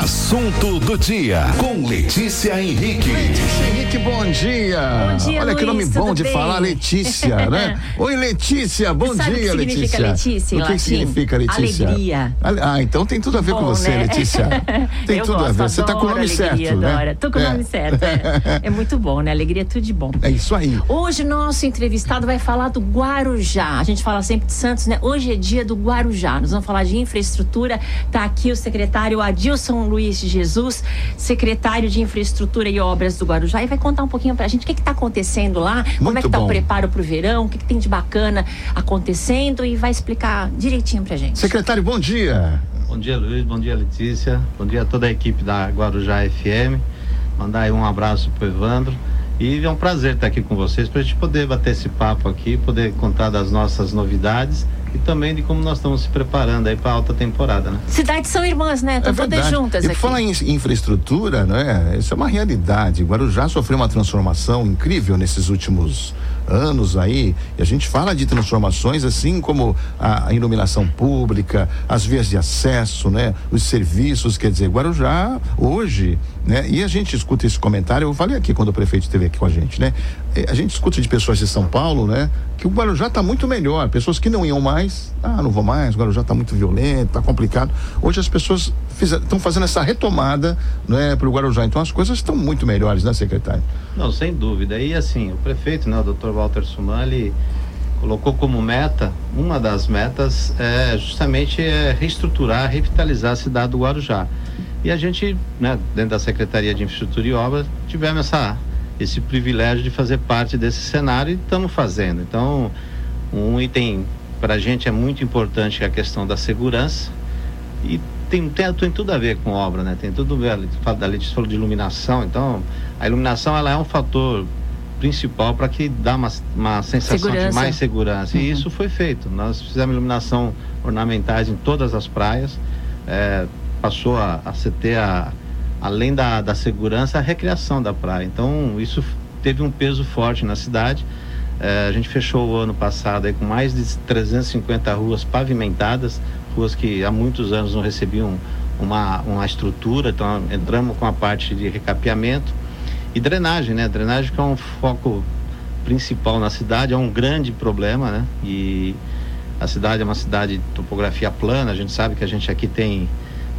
más. Assunto do dia com Letícia Henrique. Letícia Henrique, bom dia. Bom dia, Olha que Luiz, nome bom de bem? falar Letícia, né? Oi, Letícia, bom Sabe o dia, que significa Letícia. Letícia em O que latim? significa Letícia? Alegria. Ale- Ah, então tem tudo a ver com Bom, você, né? Letícia. Tem Eu tudo a gosto, ver. Você tá com o nome alegria, certo, né? Tô com o É. nome certo. É. É muito bom, né? Alegria é tudo de bom. É isso aí. Hoje nosso entrevistado vai falar do Guarujá. A gente fala sempre de Santos, né? Hoje é dia do Guarujá. Nós vamos falar de infraestrutura. Tá aqui o secretário Adilson Luiz de Jesus, secretário de Infraestrutura e Obras do Guarujá, e vai contar um pouquinho pra gente o que que tá acontecendo lá, como é Muito que tá bom. o preparo pro verão, o que, que tem de bacana acontecendo e vai explicar direitinho pra gente. Secretário, bom dia. Bom dia, Luiz. Bom dia, Letícia. Bom dia a toda a equipe da Guarujá FM. Mandar aí um abraço pro Evandro. E é um prazer estar aqui com vocês para a gente poder bater esse papo aqui, poder contar das nossas novidades e também de como nós estamos se preparando aí para a alta temporada, né? Cidades são irmãs, né? Estão é todas juntas e aqui. falar em infraestrutura, né? Isso é uma realidade. Guarujá sofreu uma transformação incrível nesses últimos anos aí. E a gente fala de transformações assim como a, a iluminação pública, as vias de acesso, né? Os serviços, quer dizer, Guarujá hoje, né? E a gente escuta esse comentário, eu falei aqui quando o prefeito esteve aqui com a gente, né? Eh, A gente escuta de pessoas de São Paulo, né? Que o Guarujá está muito melhor. Pessoas que não iam mais, ah, não vou mais, o Guarujá está muito violento, está complicado. Hoje as pessoas estão fazendo essa retomada, né, para o Guarujá. Então as coisas estão muito melhores, né, secretário? Não, sem dúvida. E assim, o prefeito, né, o Dr. Walter Suman, ele colocou como meta, uma das metas é justamente é reestruturar, revitalizar a cidade do Guarujá. E a gente, né, dentro da Secretaria de Infraestrutura e Obras, tivemos essa, esse privilégio de fazer parte desse cenário e estamos fazendo. Então, um item para a gente é muito importante é a questão da segurança e tem, tem, tem tudo a ver com obra, né? Tem tudo a ver, da Letícia falou de iluminação, então a iluminação ela é um fator principal para que dá uma, uma sensação Segurança. de mais segurança. Uhum. E isso foi feito. Nós fizemos iluminação ornamentais em todas as praias, é, passou a, a se ter a, além da, da segurança, a recreação da praia. Então isso teve um peso forte na cidade. É, a gente fechou o ano passado aí com mais de 350 ruas pavimentadas, ruas que há muitos anos não recebiam uma, uma estrutura, então entramos com a parte de recapeamento e drenagem, né? Drenagem que é um foco principal na cidade, é um grande problema, né? E a cidade é uma cidade de topografia plana, a gente sabe que a gente aqui tem,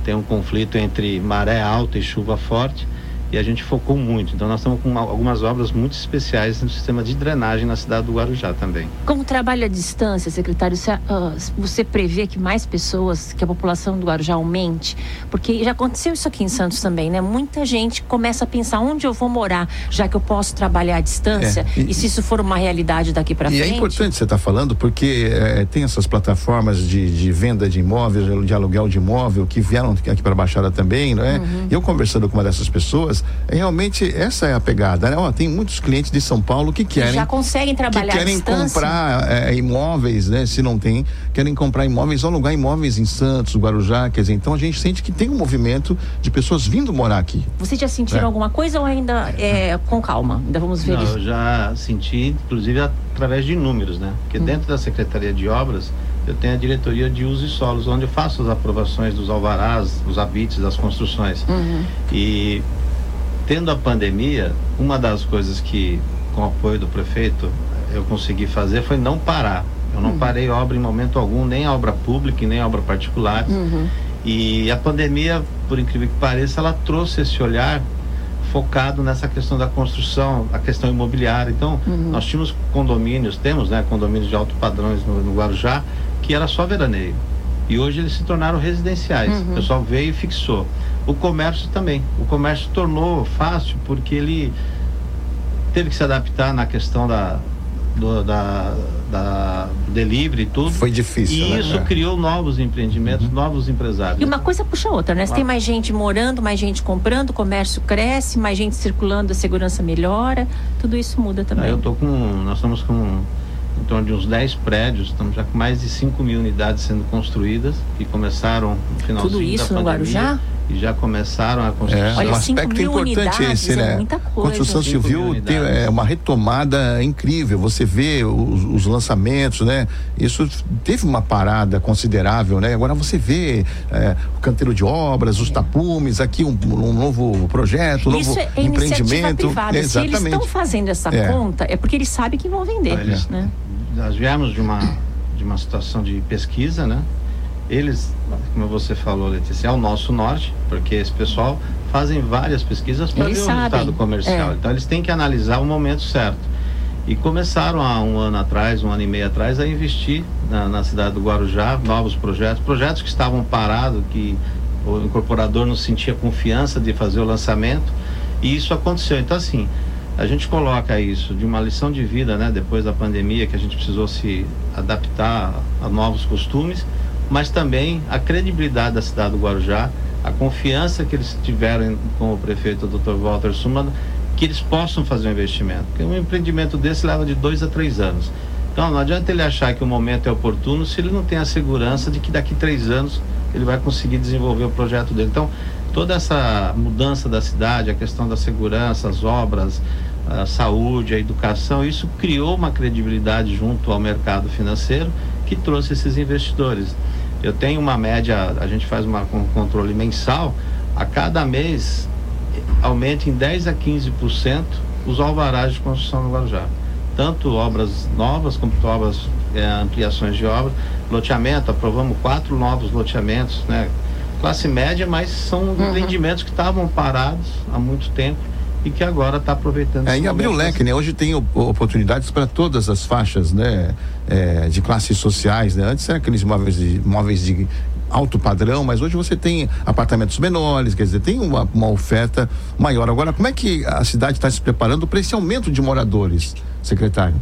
tem um conflito entre maré alta e chuva forte e a gente focou muito. Então nós estamos com uma- algumas obras muito especiais no sistema de drenagem na cidade do Guarujá também. Como trabalho à distância, secretário, você, ah, você prevê que mais pessoas, que a população do Guarujá aumente? Porque já aconteceu isso aqui em Santos também, né? Muita gente começa a pensar onde eu vou morar, já que eu posso trabalhar à distância. É, e- e, se isso for uma realidade daqui para E frente. é importante você estar falando porque eh, tem essas plataformas de, de venda de imóveis, de aluguel de imóvel que vieram aqui para a Baixada também, não é? Uhum. Eu conversando com uma dessas pessoas, é, realmente essa é a pegada, né? Ó, tem muitos clientes de São Paulo que que querem já conseguem que trabalhar à querem distância. comprar eh, imóveis, né? Se não tem, querem comprar imóveis, alugar imóveis em Santos, Guarujá, quer dizer, então a gente sente que tem um movimento de pessoas vindo morar aqui. Vocês já sentiram É. alguma coisa ou ainda é com calma? Ainda vamos ver Não, isso. eu já senti, inclusive, através de números, né? Porque Hum. dentro da Secretaria de Obras, eu tenho a diretoria de usos e solos, onde eu faço as aprovações dos alvarás, os habites das construções. Uhum. E tendo a pandemia, uma das coisas que, com o apoio do prefeito, eu consegui fazer foi não parar. Eu Uhum. não parei obra em momento algum, nem obra pública e nem obra particular. Uhum. E a pandemia, por incrível que pareça, ela trouxe esse olhar focado nessa questão da construção, a questão imobiliária. Então, Uhum. nós tínhamos condomínios, temos né, condomínios de alto padrões no, no Guarujá, que era só veraneio. E hoje eles se tornaram residenciais. Uhum. O pessoal veio e fixou. O comércio também. O comércio tornou fácil porque ele teve que se adaptar na questão da, do, da, da delivery e tudo. Foi difícil, E né? isso É. criou novos empreendimentos, novos empresários. E uma coisa puxa a outra, né? Se tem mais gente morando, mais gente comprando, o comércio cresce, mais gente circulando, a segurança melhora, tudo isso muda também. Eu tô com. Nós estamos com em torno de uns 10 prédios, estamos já com mais de 5 mil unidades sendo construídas, que começaram no finalzinho Tudo isso da no pandemia. Guarujá? E já começaram a construção. É, Olha, um aspecto importante unidades esse, é né? muita coisa. Construção civil tem é, uma retomada incrível. Você vê os, os lançamentos, né? Isso teve uma parada considerável, né? Agora você vê é, o canteiro de obras, os tapumes, aqui um, um novo projeto, um Isso novo é empreendimento. privada. Se eles Exatamente. estão fazendo essa É. conta, é porque eles sabem que vão vender. Eles- né? Nós viemos de uma, de uma situação de pesquisa, né? Eles, como você falou, Letícia, é o nosso norte, porque esse pessoal fazem várias pesquisas para ver Eles o sabem, resultado comercial. é. Então eles têm que analisar o momento certo. E começaram há um ano atrás, um ano e meio atrás, a investir na, na cidade do Guarujá, novos projetos, projetos que estavam parados, que o incorporador não sentia confiança de fazer o lançamento, e isso aconteceu. Então, assim, a gente coloca isso de uma lição de vida, né, depois da pandemia, que a gente precisou se adaptar a novos costumes, mas também a credibilidade da cidade do Guarujá, a confiança que eles tiveram com o prefeito Dr. Walter Suman, que eles possam fazer um investimento. Porque um empreendimento desse leva de dois a três anos. Então não adianta ele achar que o momento é oportuno se ele não tem a segurança de que daqui três anos ele vai conseguir desenvolver o projeto dele. Então toda essa mudança da cidade, a questão da segurança, as obras, a saúde, a educação, isso criou uma credibilidade junto ao mercado financeiro que trouxe esses investidores. Eu tenho uma média, a gente faz uma, um controle mensal, a cada mês aumenta em 10 a 15% os alvarás de construção no Guarujá. Tanto obras novas como obras, eh, ampliações de obras, loteamento, aprovamos quatro novos loteamentos, né? Classe média, mas são empreendimentos que estavam parados há muito tempo e que agora está aproveitando. É, e abriu o leque, né? Hoje tem op- oportunidades para todas as faixas, né? É, de classes sociais, né? Antes eram aqueles imóveis de, imóveis de alto padrão, mas hoje você tem apartamentos menores, quer dizer, tem uma, uma oferta maior. Agora, como é que a cidade está se preparando para esse aumento de moradores, secretário?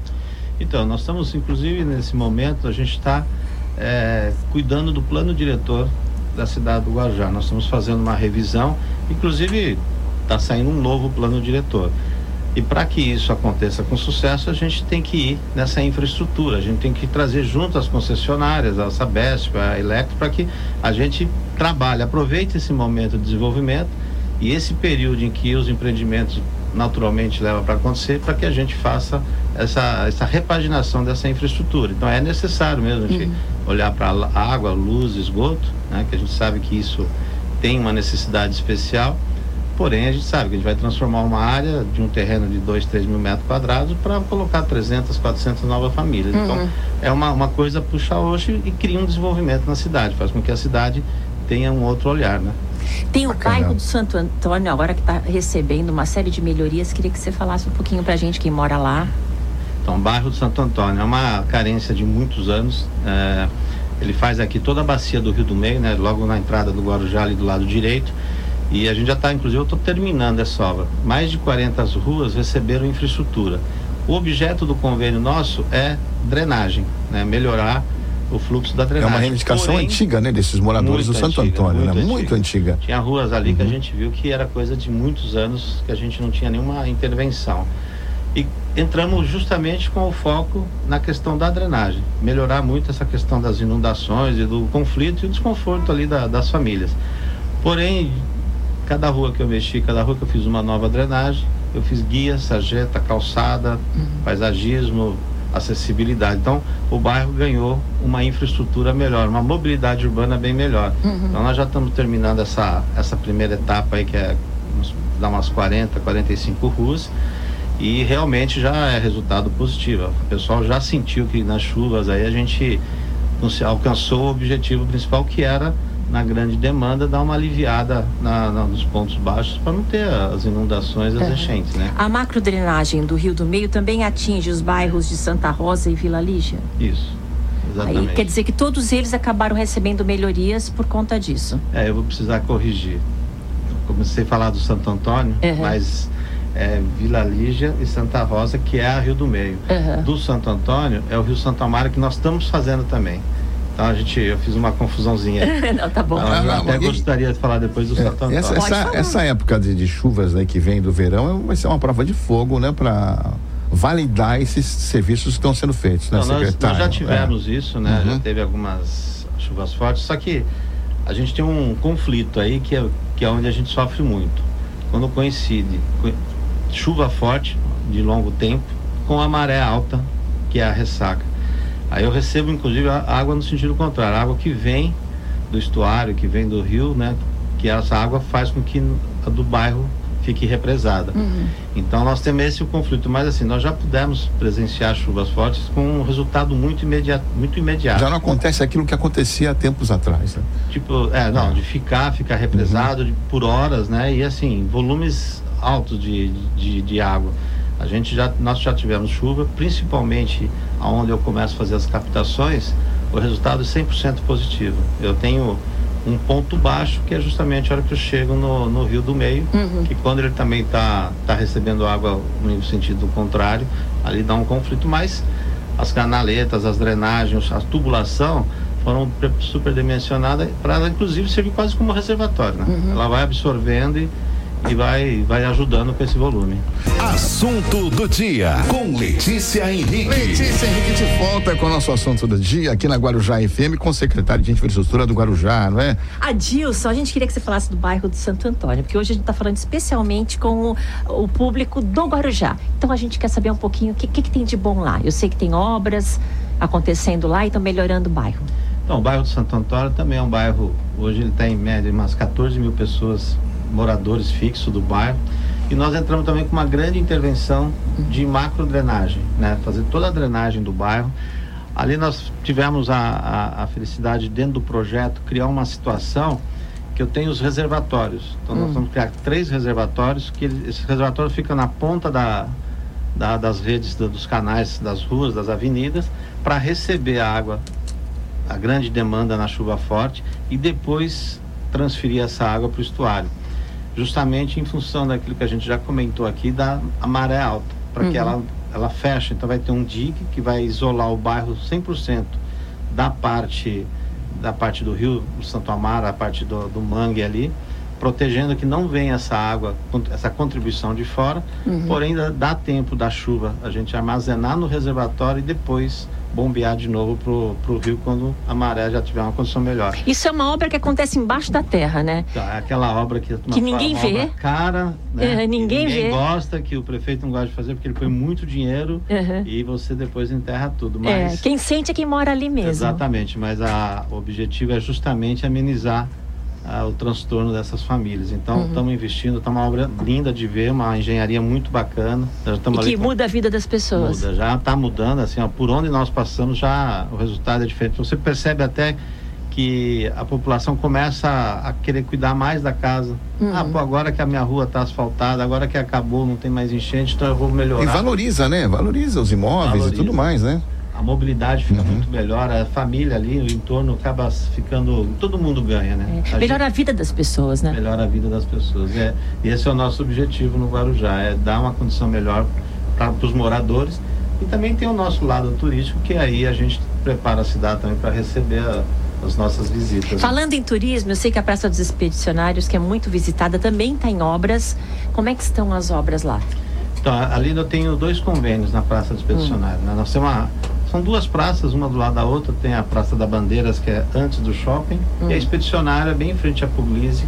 Então, nós estamos, inclusive, nesse momento, a gente está é, cuidando do plano diretor da cidade do Guarujá. Nós estamos fazendo uma revisão, inclusive está saindo um novo plano diretor. E para que isso aconteça com sucesso, a gente tem que ir nessa infraestrutura, a gente tem que trazer junto as concessionárias, a Sabesp, a Electro, para que a gente trabalhe, aproveite esse momento de desenvolvimento e esse período em que os empreendimentos naturalmente levam para acontecer, para que a gente faça essa, essa repaginação dessa infraestrutura. Então é necessário mesmo a gente olhar para água, luz, esgoto, né, que a gente sabe que isso tem uma necessidade especial. Porém, a gente sabe que a gente vai transformar uma área de um terreno de 2, 3 mil metros quadrados para colocar 300, 400 novas famílias. Então, é uma, uma coisa puxa hoje e cria um desenvolvimento na cidade, faz com que a cidade tenha um outro olhar, né? Tem o Bacana. bairro do Santo Antônio agora que está recebendo uma série de melhorias. Queria que você falasse um pouquinho para a gente que mora lá. Então, o bairro do Santo Antônio é uma carência de muitos anos. é, ele faz aqui toda a bacia do Rio do Meio, né? Logo na entrada do Guarujá, ali do lado direito. E a gente já está, inclusive, eu estou terminando essa obra. Mais de 40 ruas receberam infraestrutura. O objeto do convênio nosso é drenagem, né? Melhorar o fluxo da É drenagem. uma reivindicação Porém, antiga, né? Desses moradores do muito Santo antiga, Antônio, né? muito Muito antiga. Tinha ruas ali que a Uhum. gente viu que era coisa de muitos anos que a gente não tinha nenhuma intervenção. E entramos justamente com o foco na questão da drenagem, melhorar muito essa questão das inundações e do conflito e o desconforto ali da- das famílias. Porém, cada rua que eu mexi, cada rua que eu fiz uma nova drenagem, eu fiz guia, sarjeta, calçada, paisagismo, acessibilidade. Então, o bairro ganhou uma infraestrutura melhor, uma mobilidade urbana bem melhor. Então, nós já estamos terminando essa, essa primeira etapa aí, que é dá umas 40, 45 ruas. E realmente já é resultado positivo. O pessoal já sentiu que nas chuvas aí a gente não se- alcançou o objetivo principal que era na grande demanda dar uma aliviada na, na- nos pontos baixos para não ter as inundações as Uhum. enchentes, né? A macrodrenagem do Rio do Meio também atinge os bairros de Santa Rosa e Vila Lígia. Isso. Exatamente. Aí quer dizer que todos eles acabaram recebendo melhorias por conta disso. É, eu vou precisar corrigir. Eu comecei a falar do Santo Antônio, Uhum. mas é Vila Lígia e Santa Rosa, que é a Rio do Meio. Uhum. Do Santo Antônio é o Rio Santo Amaro que nós estamos fazendo também. Então a gente, eu fiz uma confusãozinha. Não, tá bom. Eu Ah, até gostaria de falar depois do Santo Antônio. Essa, Pode essa, essa época de, de chuvas né, que vem do verão é- vai ser uma prova de fogo, né? Para validar esses serviços que estão sendo feitos, né, Então, nós, nós já tivemos isso, né? Uhum. Já teve algumas chuvas fortes, só que a gente tem um conflito aí que é, que é onde a gente sofre muito. Quando coincide chuva forte de longo tempo com a maré alta, que é a ressaca. Aí eu recebo inclusive a água no sentido contrário, a água que vem do estuário, que vem do rio, né? Que essa água faz com que a do bairro fique represada. Uhum. Então nós temos esse conflito, mas assim, nós já pudemos presenciar chuvas fortes com um resultado muito imediato, muito imediato. Já não acontece aquilo que acontecia há tempos atrás, né? Tipo, é, não, de ficar, ficar represado uhum. de, por horas, né? E assim, volumes altos de, de, de água. A gente já, nós já tivemos chuva, principalmente aonde eu começo a fazer as captações, o resultado é 100% positivo. Eu tenho um ponto baixo, que é justamente a hora que eu chego no, no Rio do Meio, uhum. que quando ele também está tá recebendo água no sentido contrário, ali dá um conflito, mas as canaletas, as drenagens, a tubulação foram superdimensionadas para ela inclusive servir quase como reservatório, né? Uhum. Ela vai absorvendo e e vai, vai ajudando com esse volume. Assunto do dia com Letícia Henrique. Letícia Henrique de volta com o nosso assunto do dia aqui na Guarujá FM com o secretário de Infraestrutura do Guarujá, não é? Adilson, a gente queria que você falasse do bairro do Santo Antônio, porque hoje a gente está falando especialmente com o, o, público do Guarujá. Então a gente quer saber um pouquinho o que, que, que tem de bom lá. Eu sei que tem obras acontecendo lá e estão melhorando o bairro. Então, o bairro do Santo Antônio também é um bairro, hoje ele tem em média umas 14 mil pessoas moradores fixos do bairro. E nós entramos também com uma grande intervenção de macro drenagem, né? Fazer toda a drenagem do bairro. Ali nós tivemos a, a, a felicidade dentro do projeto criar uma situação que eu tenho os reservatórios. Então hum. nós vamos criar três reservatórios que esse reservatório fica na ponta da, da das redes da, dos canais, das ruas, das avenidas, para receber a água, a grande demanda na chuva forte e depois transferir essa água para o estuário justamente em função daquilo que a gente já comentou aqui da maré alta, para uhum. que ela, ela feche. Então vai ter um dique que vai isolar o bairro 100% da parte da parte do rio do Santo Amaro, a parte do, do mangue ali, protegendo que não venha essa água, essa contribuição de fora, uhum. porém dá tempo da chuva a gente armazenar no reservatório e depois bombear de novo pro, pro rio quando a maré já tiver uma condição melhor. Isso é uma obra que acontece embaixo da terra, né? Tá, é aquela obra que, que ninguém vê. cara, né? É, ninguém, ninguém vê. gosta, que o prefeito não gosta de fazer porque ele põe muito dinheiro uhum. e você depois enterra tudo. É, mas, é, quem sente é quem mora ali mesmo. Exatamente, mas a, o objetivo é justamente amenizar o transtorno dessas famílias. Então, estamos uhum. investindo, está uma obra linda de ver, uma engenharia muito bacana. e que muda a vida das pessoas. Muda, já está mudando, assim, ó, por onde nós passamos, já o resultado é diferente. Você percebe até que a população começa a, a querer cuidar mais da casa. Uhum. Ah, pô, agora que a minha rua está asfaltada, agora que acabou, não tem mais enchente, então eu vou melhorar. E valoriza, né? Valoriza os imóveis valoriza. e tudo mais, né? A mobilidade fica uhum. muito melhor, a família ali, o entorno acaba ficando. Todo mundo ganha, né? É. A melhora gente, a vida das pessoas, né? Melhora a vida das pessoas. É, e esse é o nosso objetivo no Guarujá, é dar uma condição melhor para os moradores. E também tem o nosso lado turístico, que aí a gente prepara a cidade também para receber a, as nossas visitas. Falando em turismo, eu sei que a Praça dos Expedicionários, que é muito visitada, também está em obras. Como é que estão as obras lá? Então, ali eu tenho dois convênios na Praça dos Expedicionários. Hum. Né? Nós temos uma são duas praças, uma do lado da outra. Tem a Praça da Bandeiras, que é antes do shopping, uhum. e a hum. Expedicionária, bem em frente à Puglise.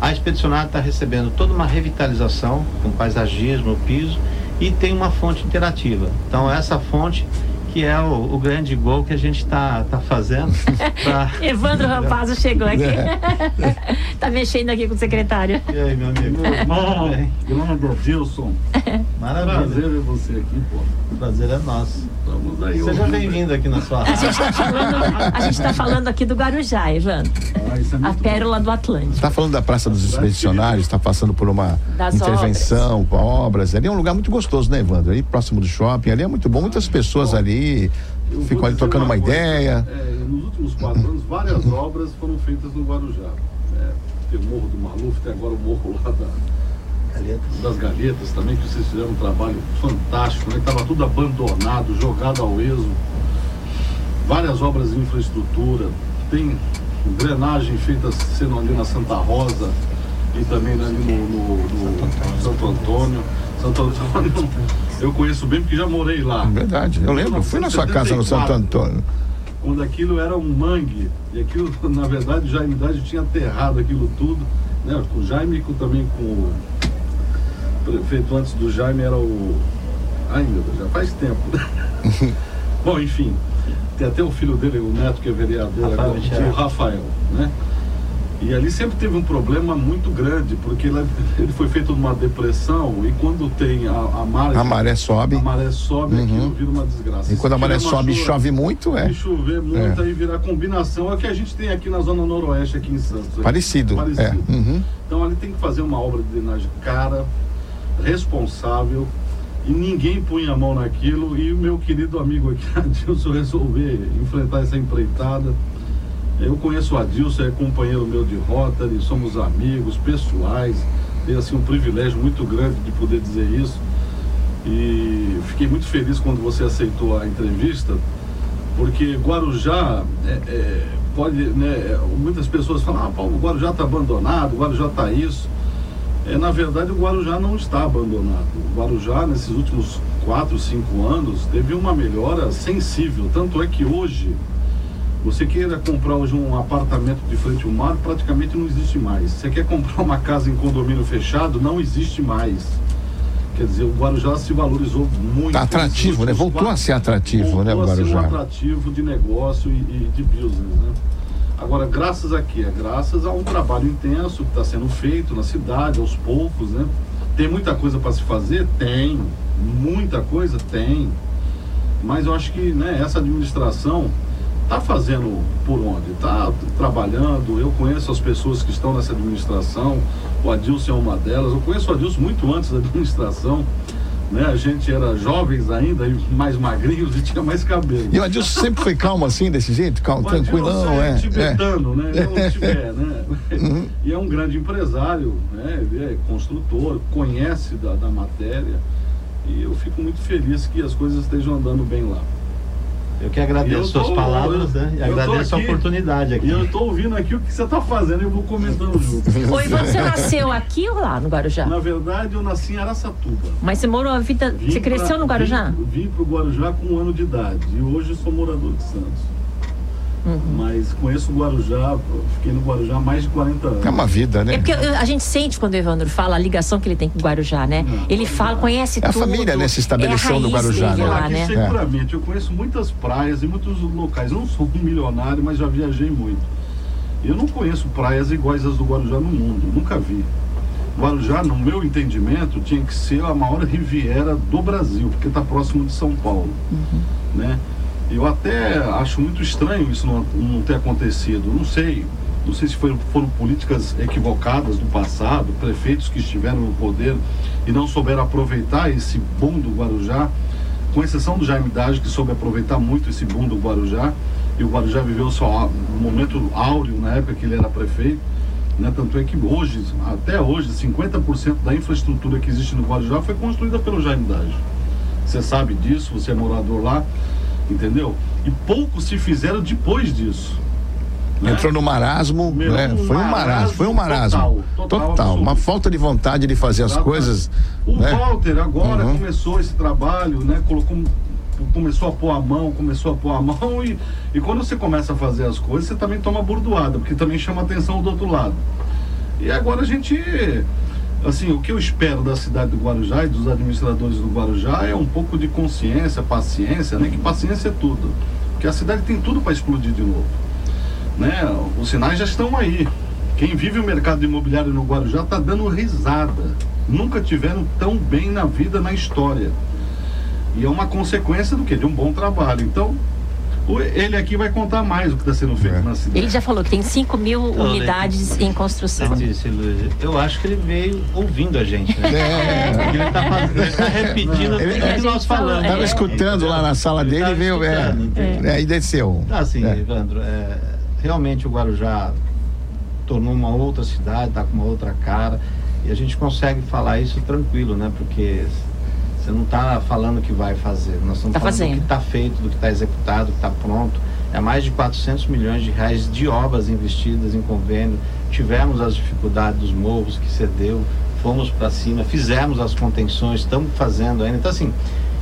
A Expedicionária está recebendo toda uma revitalização, com paisagismo, piso, e tem uma fonte interativa. Então, essa fonte que é o, o, grande gol que a gente está tá fazendo. Pra... Evandro Rampazzo chegou aqui. Está mexendo aqui com o secretário. E aí, meu amigo? Irmão, grande Adilson. Maravilha. Prazer ver você aqui, pô. O prazer é nosso. Estamos aí Seja bem-vindo aqui na sua A gente está falando, tá falando aqui do Guarujá, Evandro. Ah, é a pérola do Atlântico. Está falando da Praça dos Expedicionários, está passando por uma das intervenção obras. com obras. Ali é um lugar muito gostoso, né, Evandro? Ali próximo do shopping, ali é muito bom. Muitas pessoas ali ficam ali trocando uma, uma ideia. É, nos últimos quatro anos, várias obras foram feitas no Guarujá. É, tem o Morro do Maluf, tem agora o morro lá da das Galhetas também, que vocês fizeram um trabalho fantástico, né? Estava tudo abandonado, jogado ao exo. Várias obras de infraestrutura, tem drenagem feita sendo ali na Santa Rosa e também ali no, no, no Santo Antônio. Santo Antônio, eu conheço bem porque já morei lá. Verdade, eu lembro, fui na sua casa no Santo Antônio. quando aquilo era um mangue. E aquilo, na verdade, o Jaime Dade tinha aterrado aquilo tudo. Né? Com o Jaime e também com o prefeito antes do Jaime era o. Ai meu Deus, já faz tempo. Né? Bom, enfim, tem até o filho dele, o neto que é vereador Rafael agora, Michel. o Rafael, né? E ali sempre teve um problema muito grande, porque ele, foi feito numa depressão e quando tem a, a margem, A maré sobe. a maré sobe, Uhum. aquilo vira uma desgraça. E quando a maré sobe e chuva- chove muito, é Se chover muito, É. aí virar combinação. É o que a gente tem aqui na zona noroeste, aqui em Santos. parecido. É. Parecido. Uhum. Então ali tem que fazer uma obra de drenagem cara, responsável, e ninguém punha a mão naquilo. E o meu querido amigo aqui, Adilson, resolver enfrentar essa empreitada. Eu conheço o Adilson, é companheiro meu de Rotary, somos amigos pessoais. Tenho assim um privilégio muito grande de poder dizer isso. E fiquei muito feliz quando você aceitou a entrevista, porque Guarujá é, é, pode, né, muitas pessoas falam, ah, Paulo, Guarujá está abandonado, Guarujá está isso. É, na verdade, o Guarujá não está abandonado. O Guarujá, nesses últimos quatro, cinco anos, teve uma melhora sensível. Tanto é que hoje, você queira comprar hoje um apartamento de frente ao mar, praticamente não existe mais. Você quer comprar uma casa em condomínio fechado, não existe mais. Quer dizer, o Guarujá se valorizou muito. Tá atrativo, né? Voltou quatro- a ser atrativo, né, o voltou a ser um Guarujá? atrativo de negócio e, e de business, né? Agora, graças a quê? Graças a um trabalho intenso que está sendo feito na cidade, aos poucos, né? Tem muita coisa para se fazer? Tem. Muita coisa? Tem. Mas eu acho que né, essa administração está fazendo por onde? Está trabalhando. Eu conheço as pessoas que estão nessa administração. O Adilson é uma delas. Eu conheço o Adilson muito antes da administração. Né? A gente era jovens ainda, mais magrinhos e tinha mais cabelo. E o Adilson sempre foi calmo assim, desse jeito? Calmo, tranquilão, é é. é. tibetano, né? É um tibé, né? Uhum. E é um grande empresário, né? Ele é construtor, conhece da, da matéria. E eu fico muito feliz que as coisas estejam andando bem lá. Eu que agradeço Eu suas tô- palavras, né? E eu agradeço a aqui- oportunidade aqui. E eu estou ouvindo aqui o que você está fazendo e eu vou comentando junto. Oi, você nasceu aqui ou lá no Guarujá? Na verdade, eu nasci em Araçatuba. Mas você morou a vida. Vim Você cresceu pra- no Guarujá? Vim, vim para o Guarujá com um ano de idade. E hoje sou morador de Santos. Uhum. Mas conheço o Guarujá, fiquei no Guarujá há mais de 40 anos. É uma vida, né? É porque eu- a gente sente quando o Evandro fala a ligação que ele tem com o Guarujá, né? Não, Ele fala, conhece É a tudo. família, né, se estabeleceu é a no Guarujá, né? lá, Aqui né? seguramente, eu conheço muitas praias e muitos locais. Eu não sou um milionário, mas já viajei muito. Eu não conheço praias iguais às do Guarujá no mundo, nunca vi. Guarujá, no meu entendimento, tinha que ser a maior riviera do Brasil, porque está próximo de São Paulo. Né? Eu até acho muito estranho isso não, não ter acontecido. Não sei. Não sei se foi- foram políticas equivocadas do passado, prefeitos que estiveram no poder e não souberam aproveitar esse boom do Guarujá, com exceção do Jaime Dage, que soube aproveitar muito esse boom do Guarujá. E o Guarujá viveu só um momento áureo na época que ele era prefeito. Né? Tanto é que hoje, até hoje, 50% da infraestrutura que existe no Guarujá foi construída pelo Jaime Dage. Você sabe disso, você é morador lá, entendeu? E poucos se fizeram depois disso. né? Entrou no marasmo, Meu, né? um Foi um marasmo, foi um marasmo. total, total, Total, uma falta de vontade de fazer as Exatamente. coisas. O né? Walter agora Uhum. começou esse trabalho, né? Colocou, começou a pôr a mão, começou a pôr a mão e, e quando você começa a fazer as coisas, você também toma burdoada, porque também chama atenção do outro lado. E agora a gente, assim, o que eu espero da cidade do Guarujá e dos administradores do Guarujá é um pouco de consciência, paciência, né? Que paciência é tudo, porque a cidade tem tudo para explodir de novo, né? Os sinais já estão aí. Quem vive o mercado imobiliário no Guarujá está dando risada. Nunca tiveram tão bem na vida, na história. E é uma consequência do quê? De um bom trabalho. Então, ele aqui vai contar mais o que está sendo feito É. na cidade. Ele já falou que tem 5 mil unidades em construção. Letícia eu acho que ele veio ouvindo a gente, né? É. Porque ele tá, fazendo, ele tá repetindo tudo que a nós falamos. é. Tava escutando lá na sala Ele dele e veio. É, é, e desceu. Tá, assim, É. Evandro, é, realmente o Guarujá tornou uma outra cidade, tá com uma outra cara. E a gente consegue falar isso tranquilo, né? Porque você não está falando que vai fazer. Nós estamos Tá falando fazendo. do que está feito, do que está executado, do que está pronto. É mais de 400 milhões de reais de obras investidas em convênio. Tivemos as dificuldades dos morros que cedeu, fomos para cima, fizemos as contenções, estamos fazendo ainda. Então, assim,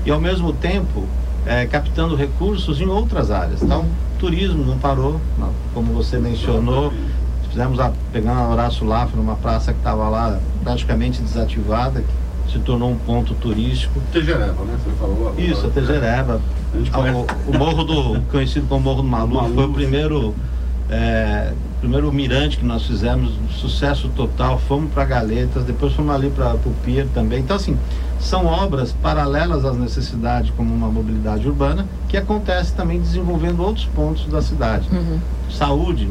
e ao mesmo tempo, é, captando recursos em outras áreas. Então, turismo não parou, como você mencionou. Fizemos a, pegando a Horácio Lafra, numa praça que estava lá praticamente desativada, que se tornou um ponto turístico. Tejereba, né? Você falou agora. Isso, a Tejereba. A o, o, morro do, conhecido como Morro do Malu, foi o primeiro, é, primeiro mirante que nós fizemos, sucesso total. Fomos para Galetas, depois fomos ali para o Pier também. Então, assim, são obras paralelas às necessidades, como uma mobilidade urbana, que acontece também desenvolvendo outros pontos da cidade. Uhum. Saúde,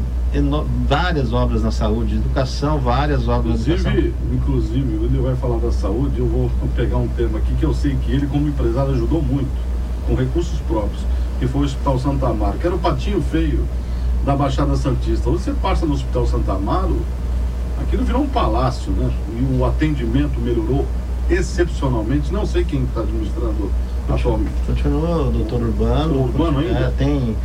várias obras na saúde, educação, várias obras inclusive, na educação. Inclusive, ele vai falar da saúde, eu vou pegar um tema aqui que eu sei que ele, como empresário, ajudou muito, com recursos próprios, que foi o Hospital Santa Amaro, que era o patinho feio da Baixada Santista. Você passa no Hospital Santa Amaro, aquilo virou um palácio, né? E o atendimento melhorou excepcionalmente. Não sei quem está administrando atualmente. Continua o doutor Urbano. O Urbano ainda? É, tem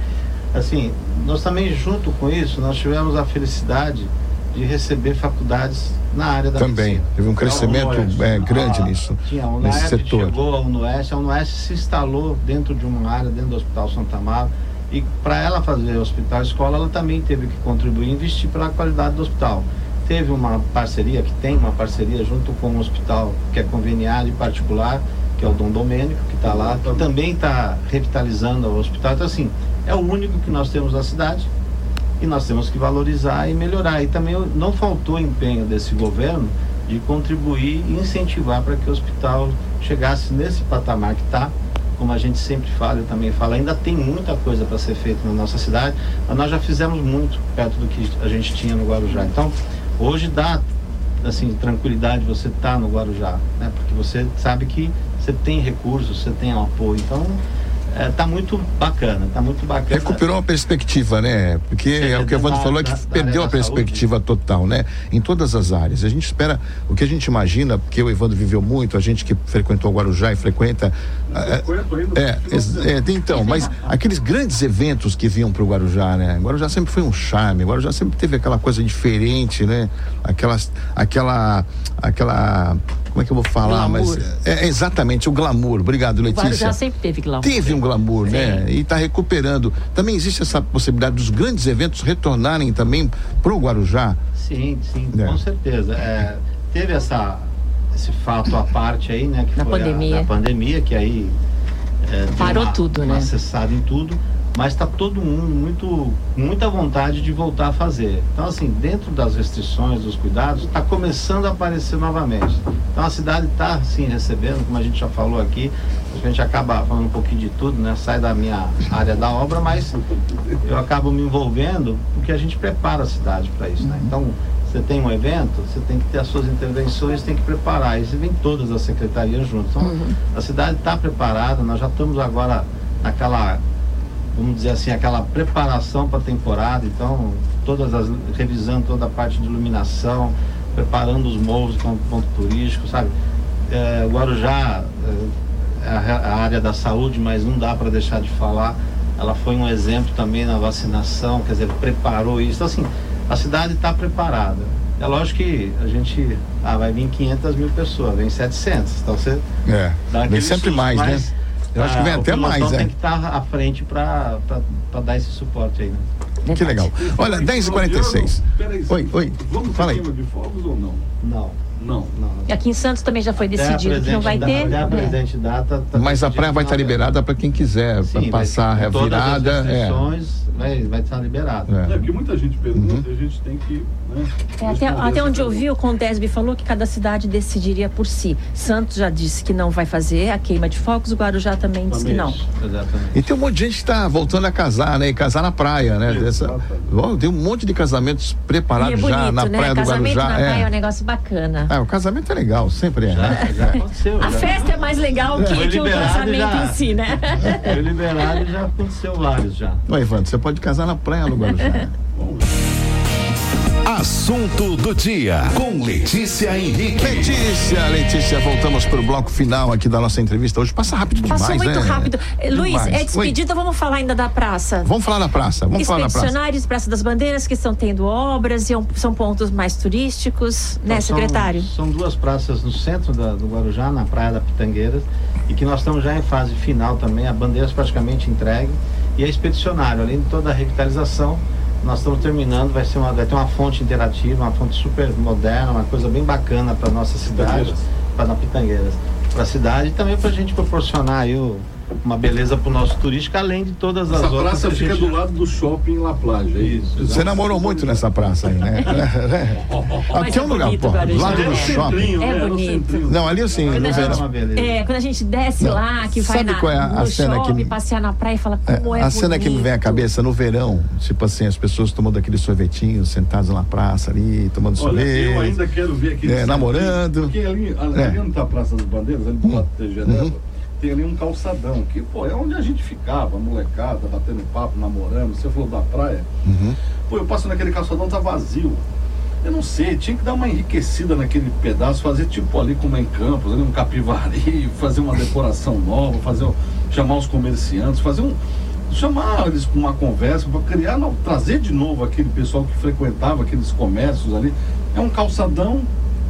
assim, nós também junto com isso, nós tivemos a felicidade de receber faculdades na área da Também, medicina. teve um crescimento é, grande ah, nisso, tinha, a nesse setor. chegou a UNOeste, a UNOeste se instalou dentro de uma área, dentro do Hospital Santa Amaro, e para ela fazer hospital escola, ela também teve que contribuir e investir pela qualidade do hospital. Teve uma parceria, que tem uma parceria junto com um hospital que é conveniado e particular, que é o Dom Domênico, que está lá, que também está revitalizando o hospital. Então, assim, é o único que nós temos na cidade e nós temos que valorizar e melhorar. E também não faltou empenho desse governo de contribuir e incentivar para que o hospital chegasse nesse patamar que está. Como a gente sempre fala, eu também falo, ainda tem muita coisa para ser feita na nossa cidade, mas nós já fizemos muito perto do que a gente tinha no Guarujá. Então, hoje dá assim tranquilidade você estar tá no Guarujá, né? Porque você sabe que você tem recursos, você tem apoio. Então, é, tá muito bacana, tá muito bacana. Recuperou uma perspectiva, né? Porque é o que o Evandro falou é que perdeu a perspectiva saúde. total, né? Em todas as áreas. A gente espera, o que a gente imagina, porque o Evandro viveu muito, a gente que frequentou o Guarujá e frequenta. É, é, é, então, mas aqueles grandes eventos que vinham para o Guarujá, né? O Guarujá sempre foi um charme, o Guarujá sempre teve aquela coisa diferente, né? Aquelas, aquela, aquela como é que eu vou falar? Glamour. Mas é, é exatamente o glamour. Obrigado, Letícia. O Guarujá sempre teve glamour. Teve um glamour, né? Sim. né? E está recuperando. Também existe essa possibilidade dos grandes eventos retornarem também para o Guarujá? Sim, sim, é. com certeza. É, teve essa esse fato à parte aí, né? Que na foi pandemia. A, pandemia, que aí é, parou uma, tudo, né? Acessado em tudo mas está todo mundo muito muita vontade de voltar a fazer. Então, assim, dentro das restrições, dos cuidados, está começando a aparecer novamente. Então, a cidade está, sim, recebendo, como a gente já falou aqui, a gente acaba falando um pouquinho de tudo, né? Sai da minha área da obra, mas eu acabo me envolvendo porque a gente prepara a cidade para isso, né? Então, você tem um evento, você tem que ter as suas intervenções, tem que preparar. E você vem todas as secretarias juntas. Então, uhum. a cidade está preparada, nós já estamos agora naquela vamos dizer assim, aquela preparação para a temporada, então todas as revisando toda a parte de iluminação, preparando os morros como ponto turístico, sabe? É, Guarujá é, é a, área da saúde, mas não dá para deixar de falar. Ela foi um exemplo também na vacinação, quer dizer, preparou isso. Então, assim, a cidade está preparada. É lógico que a gente ah, vai vir 500 mil pessoas, vem 700. Então você é, vem sempre susto, mais, né? Eu acho que vem ah, até mais, é. tem que estar à frente para dar esse suporte aí, né? Que legal. Olha, 10h46. Oi, oi. Vamos Fala aí. de fogos ou não? Não. Não. não. E aqui em Santos também já foi decidido que não vai ter. Até a presente data. Tá Mas a praia vai estar liberada para quem quiser Sim, passar a virada. é vai, vai estar liberado. É. é porque muita gente pergunta uhum. e a gente tem que. Né, é, até, até onde eu vi, o Condesbe falou que cada cidade decidiria por si. Santos já disse que não vai fazer a queima de fogos, o Guarujá também, disse que não. Exatamente. E tem um monte de gente que está voltando a casar, né? E casar na praia, né? Dessa, tem um monte de casamentos preparados é bonito, já na né? praia casamento do Guarujá. Na praia é. é um negócio bacana. É, o casamento é legal, sempre é. Já, né? já aconteceu. A já. festa é mais legal que, que o casamento já. em si, né? Foi liberado já aconteceu vários já. Oi, Ivan, você pode casar na praia no Guarujá. Assunto do dia com Letícia Henrique. Letícia, Letícia, voltamos para o bloco final aqui da nossa entrevista. Hoje passa rápido demais, Passou muito né? rápido. Luiz, demais. é despedida, Oi. vamos falar ainda da praça. Vamos falar da praça, vamos falar da praça. Expedicionários, Praça das Bandeiras, que estão tendo obras e é são pontos mais turísticos, né, então, secretário? São, são, duas praças no centro da, do Guarujá, na Praia da Pitangueiras, e que nós estamos já em fase final também, a Bandeiras praticamente entregue e é expedicionário. Além de toda a revitalização, nós estamos terminando, vai, ser uma, vai ter uma fonte interativa, uma fonte super moderna, uma coisa bem bacana para nossa cidade, para Pitangueiras, para a cidade e também para a gente proporcionar aí o, uma beleza para o nosso turístico, além de todas as Essa outras. praça que a fica gente- do lado do shopping La Plage, é isso? Você namorou muito nessa praça aí, né? Aqui é é um lugar, bonito, pô, do lado do shopping. É bonito. Não, ali assim, Quando no a É verão. uma beleza. É, quando a gente desce Não. lá, que vai Sabe na, qual é a- a cena que shopping, me- passear na praia e fala É, como é, a cena que me vem à cabeça no verão, tipo assim, as pessoas tomando aquele sorvetinho, sentados na praça ali, tomando Olha, sorvete. eu ainda quero ver aquele. É, namorando. Porque ali, ali É. onde tá a Praça das Bandeiras, ali do lado de Genebra, Uhum. Tem ali um calçadão, que, pô, é onde a gente ficava, molecada, batendo papo, namorando. Você falou da praia. Uhum. Pô, eu passo naquele calçadão, tá vazio. Eu não sei, tinha que dar uma enriquecida naquele pedaço, fazer tipo ali como é em Campos, ali um capivari, fazer uma decoração nova, fazer chamar os comerciantes, fazer um chamar eles para uma conversa, para criar, não, trazer de novo aquele pessoal que frequentava aqueles comércios ali. É um calçadão,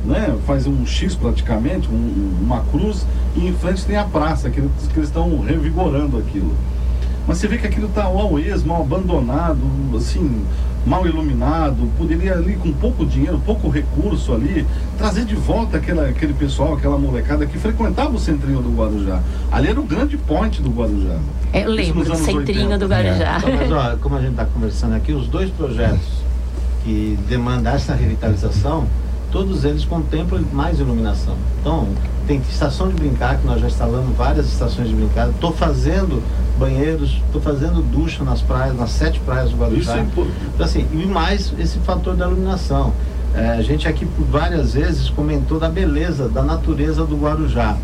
né? Faz um X praticamente, um- um- uma cruz, e em frente tem a praça, que eles, que eles estão revigorando aquilo. Mas você vê que aquilo está ao ex, mal abandonado, assim, mal iluminado. Poderia ali, com pouco dinheiro, pouco recurso ali, trazer de volta aquela, aquele pessoal, aquela molecada que frequentava o centrinho do Guarujá. Ali era o grande point do Guarujá. É, Eu lembro do centrinho 80. do Guarujá. Então, mas ó, como a gente está conversando aqui, os dois projetos que demandam essa revitalização, todos eles contemplam mais iluminação. Então, tem estação de brincar, que nós já instalamos várias estações de brincar. Estou fazendo banheiros, estou fazendo ducha nas praias, nas sete praias do Isso Guarujá. é importante. Então, assim, e mais esse fator da iluminação. É, a gente aqui por várias vezes comentou da beleza, da natureza do Guarujá.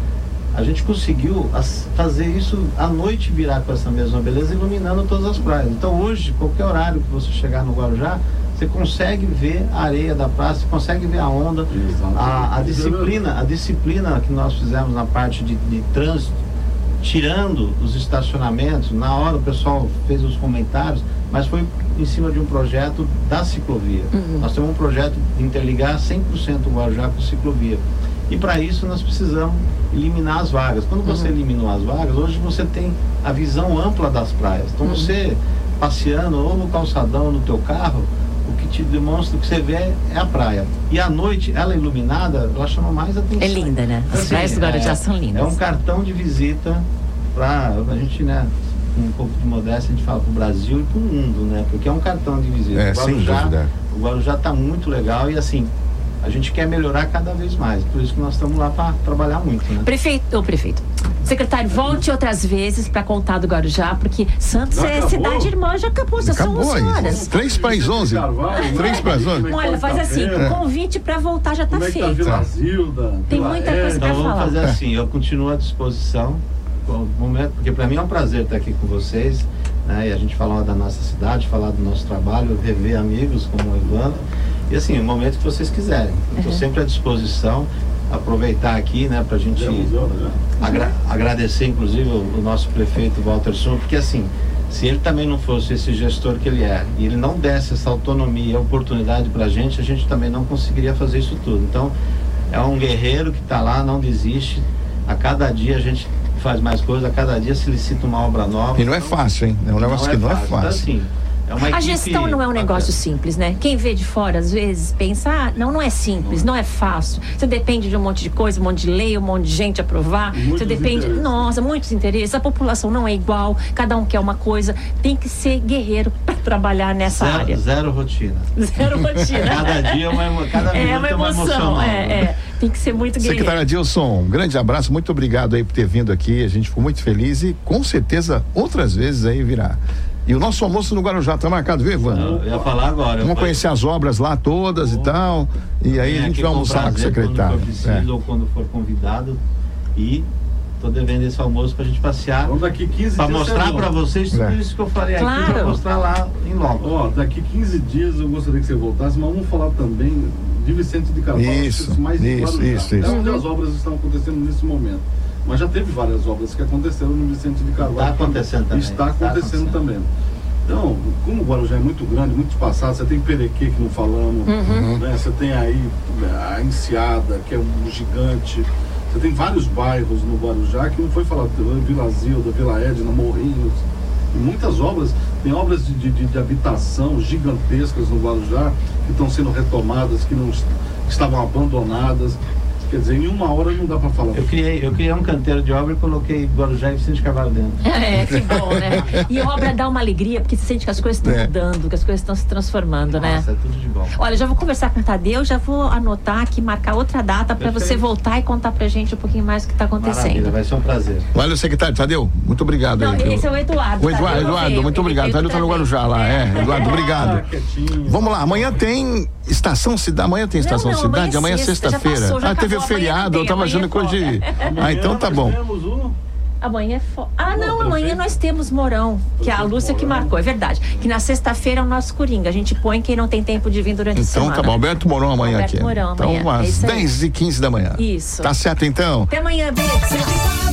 A gente conseguiu fazer isso à noite virar com essa mesma beleza, iluminando todas as praias. Então hoje, qualquer horário que você chegar no Guarujá, você consegue ver a areia da praia, você consegue ver a onda, a, a disciplina, a disciplina que nós fizemos na parte de, de trânsito, tirando os estacionamentos, na hora o pessoal fez os comentários, mas foi em cima de um projeto da ciclovia. Nós temos um projeto de interligar 100% o Guarujá com ciclovia. E para isso nós precisamos eliminar as vagas. Quando você eliminou as vagas, hoje você tem a visão ampla das praias. Então você passeando ou no calçadão ou no teu carro, o que te demonstra o que você vê é a praia. E à noite, ela iluminada, ela chama mais atenção. É linda, né? As Assim, praias do Guarujá é- são lindas. É um cartão de visita para a gente, né? Com um pouco de modéstia, a gente fala para o Brasil e para o mundo, né? Porque é um cartão de visita. É, o sem Guarujá, dúvida. o Guarujá está muito legal e assim, a gente quer melhorar cada vez mais. Por isso que nós estamos lá para trabalhar muito, né? Prefeito, ô prefeito. Secretário, volte outras vezes para contar do Guarujá, porque Santos Já é acabou? cidade irmã, já acabou, já são Acabou 11 aí. horas. Três para as onze. Três para as onze. Olha, faz assim, o convite para voltar já tá Como é tá feito. Vila Zilda? Tem Vila muita coisa pra Então vamos falar. fazer assim, eu continuo à disposição. momento, porque para mim é um prazer estar aqui com vocês, né? E a gente falar da nossa cidade, falar do nosso trabalho, rever amigos como o Evandro. E assim, o momento que vocês quiserem. Eu estou sempre à disposição. Aproveitar aqui, né, para a gente né? agra- agradecer, inclusive, o, o nosso prefeito Walter Sun, porque assim, se ele também não fosse esse gestor que ele é, e ele não desse essa autonomia e oportunidade para a gente, a gente também não conseguiria fazer isso tudo. Então, é um guerreiro que está lá, não desiste. A cada dia a gente faz mais coisa, a cada dia se licita uma obra nova. E não é Então, fácil, hein? É um negócio que não é Então, fácil. assim, é uma A gestão não é um negócio bacana. simples, né? Quem vê de fora, às vezes, pensa, ah, não, não é simples, não é fácil. Você depende de um monte de coisa, um monte de lei, um monte de gente aprovar. Muitos Você depende. interesses. Nossa, muitos interesses. A população não é igual, cada um quer uma coisa. Tem que ser guerreiro para trabalhar nessa Zero, área. zero rotina. Zero rotina. Cada dia é uma, cada É uma é emoção. É, é. Tem que ser muito guerreiro. Secretária Dilson, um grande abraço, muito obrigado aí por ter vindo aqui. A gente ficou muito feliz e com certeza outras vezes aí virá. E o nosso almoço no Guarujá tá marcado, viu, Evandro? Eu ia falar agora. Vamos conhecer as obras lá todas e tal. E aí a gente aqui vai com almoçar com o prazer, secretário. Quando for preciso É. ou quando for convidado. E tô devendo esse almoço pra gente passear. Então daqui 15 Pra dias. mostrar pra volta. vocês tudo É. isso que eu falei aqui, Claro. pra mostrar lá em loco. Ó, daqui 15 dias eu gostaria que você voltasse, mas vamos falar também de Vicente de Carvalho. Isso, que mais isso, Guarujá. isso, É isso. onde as obras estão acontecendo nesse momento. Mas já teve várias obras que aconteceram no Vicente de Carvalho. Está acontecendo também. Está Está acontecendo acontecendo. também. Então, como o Guarujá é muito grande, muito espaçado, você tem Perequê que não falamos, Uhum. né? você tem aí a Enseada, que é um gigante. Você tem vários bairros no Guarujá que não foi falado, Vila Zilda, Vila Edna, Morrinhos. E muitas obras, tem obras de, de, de habitação gigantescas no Guarujá que estão sendo retomadas, que não estavam abandonadas. Quer dizer, em uma hora não dá para falar. Eu criei, eu criei um canteiro de obra e coloquei Guarujá e Vicente Carvalho dentro. É, que bom, né? E obra dá uma alegria, porque você sente que as coisas estão É. mudando, que as coisas estão se transformando, né? Nossa, é tudo de bom. Olha, já vou conversar com o Tadeu, já vou anotar aqui, marcar outra data para você voltar e contar pra gente um pouquinho mais o que está Maravilha, acontecendo. vai ser um prazer. Valeu, secretário Tadeu. Muito obrigado. Não, aí, pelo- esse é o Eduardo. O Eduardo, não Eduardo, muito obrigado. Tadeu tá no. Guarujá lá, é. Eduardo, obrigado. quietinho. Vamos lá, amanhã tem Estação Cidade. Amanhã tem Estação não, amanhã Cidade, é amanhã é sexta, já sexta-feira. passou, já Ah, teve amanhã feriado, eu tava achando coisa de. amanhã é Ah, então tá bom. Amanhã é fo... Ah, não, amanhã nós temos Morão, que é a Lúcia que Mourão. marcou, é verdade. Que na sexta-feira é o nosso Coringa. A gente põe quem não tem tempo de vir durante a Então semana. tá bom, Alberto Morão amanhã Alberto aqui. Mourão amanhã, Então é às isso aí. 10 e 15 da manhã. Isso. Tá certo então? Até amanhã, beijo.